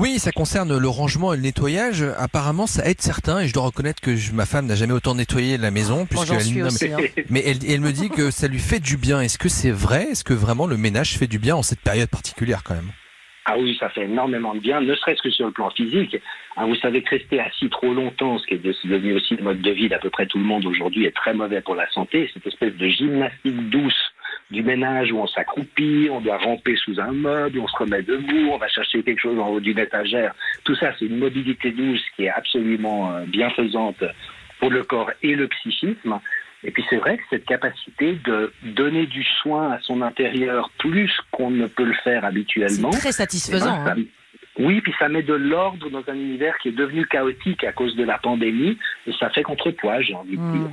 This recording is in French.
Oui, ça concerne le rangement et le nettoyage. Apparemment, ça aide certains et je dois reconnaître que je- ma femme n'a jamais autant nettoyé la maison. Puisque elle- suis non, mais- aussi. hein. Mais elle, elle me dit que ça lui fait du bien. Est-ce que c'est vrai? Est-ce que vraiment le ménage fait du bien en cette période particulière quand même? Ah oui, ça fait énormément de bien, ne serait-ce que sur le plan physique. Ah, vous savez que rester assis trop longtemps, ce qui est de- devenu aussi le mode de vie d'à peu près tout le monde aujourd'hui, est très mauvais pour la santé. Cette espèce de gymnastique douce ménage où on s'accroupit, on doit ramper sous un meuble, on se remet debout, on va chercher quelque chose en haut d'une étagère. Tout ça, c'est une mobilité douce qui est absolument euh, bienfaisante pour le corps et le psychisme. Et puis c'est vrai que cette capacité de donner du soin à son intérieur plus qu'on ne peut le faire habituellement. C'est très eh ben, satisfaisant. ça- hein. Oui, puis ça met de l'ordre dans un univers qui est devenu chaotique à cause de la pandémie, et ça fait contrepoids, j'ai envie de Mm. dire.